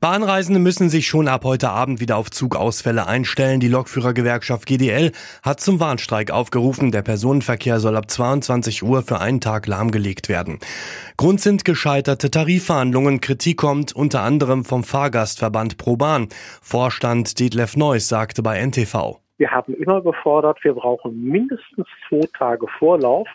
Bahnreisende müssen sich schon ab heute Abend wieder auf Zugausfälle einstellen. Die Lokführergewerkschaft GDL hat zum Warnstreik aufgerufen. Der Personenverkehr soll ab 22 Uhr für einen Tag lahmgelegt werden. Grund sind gescheiterte Tarifverhandlungen. Kritik kommt unter anderem vom Fahrgastverband ProBahn. Vorstand Detlef Neuss sagte bei NTV. Wir haben immer gefordert, wir brauchen mindestens zwei Tage Vorlauf.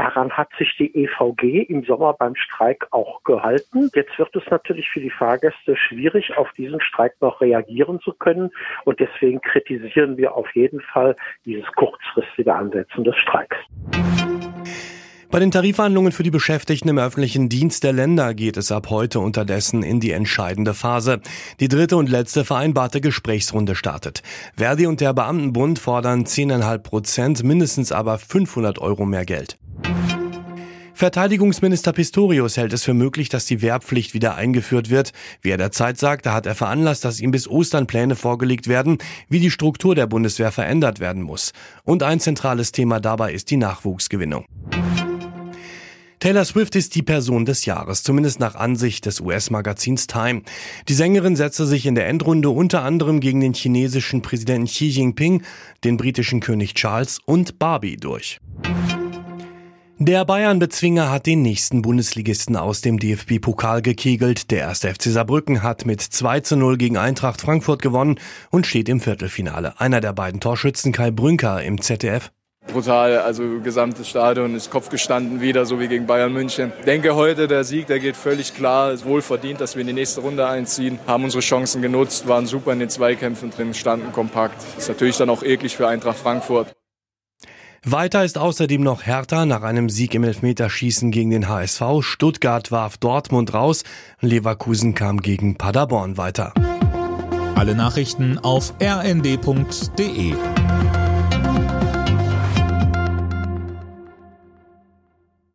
Daran hat sich die EVG im Sommer beim Streik auch gehalten. Jetzt wird es natürlich für die Fahrgäste schwierig, auf diesen Streik noch reagieren zu können. Und deswegen kritisieren wir auf jeden Fall dieses kurzfristige Ansetzen des Streiks. Bei den Tarifverhandlungen für die Beschäftigten im öffentlichen Dienst der Länder geht es ab heute unterdessen in die entscheidende Phase. Die dritte und letzte vereinbarte Gesprächsrunde startet. Verdi und der Beamtenbund fordern 10,5 Prozent, mindestens aber 500 Euro mehr Geld. Verteidigungsminister Pistorius hält es für möglich, dass die Wehrpflicht wieder eingeführt wird. Wie er der Zeit sagte, hat er veranlasst, dass ihm bis Ostern Pläne vorgelegt werden, wie die Struktur der Bundeswehr verändert werden muss. Und ein zentrales Thema dabei ist die Nachwuchsgewinnung. Taylor Swift ist die Person des Jahres, zumindest nach Ansicht des US-Magazins Time. Die Sängerin setzte sich in der Endrunde unter anderem gegen den chinesischen Präsidenten Xi Jinping, den britischen König Charles und Barbie durch. Der Bayern-Bezwinger hat den nächsten Bundesligisten aus dem DFB-Pokal gekegelt. Der erste FC Saarbrücken hat mit 2 zu 0 gegen Eintracht Frankfurt gewonnen und steht im Viertelfinale. Einer der beiden Torschützen Kai Brünker im ZDF brutal. Also gesamtes Stadion ist Kopf gestanden wieder, so wie gegen Bayern München. Ich denke heute, der Sieg, der geht völlig klar. Ist wohl verdient, dass wir in die nächste Runde einziehen. Haben unsere Chancen genutzt, waren super in den Zweikämpfen drin, standen kompakt. Ist natürlich dann auch eklig für Eintracht Frankfurt. Weiter ist außerdem noch Hertha nach einem Sieg im Elfmeterschießen gegen den HSV. Stuttgart warf Dortmund raus. Leverkusen kam gegen Paderborn weiter. Alle Nachrichten auf rnd.de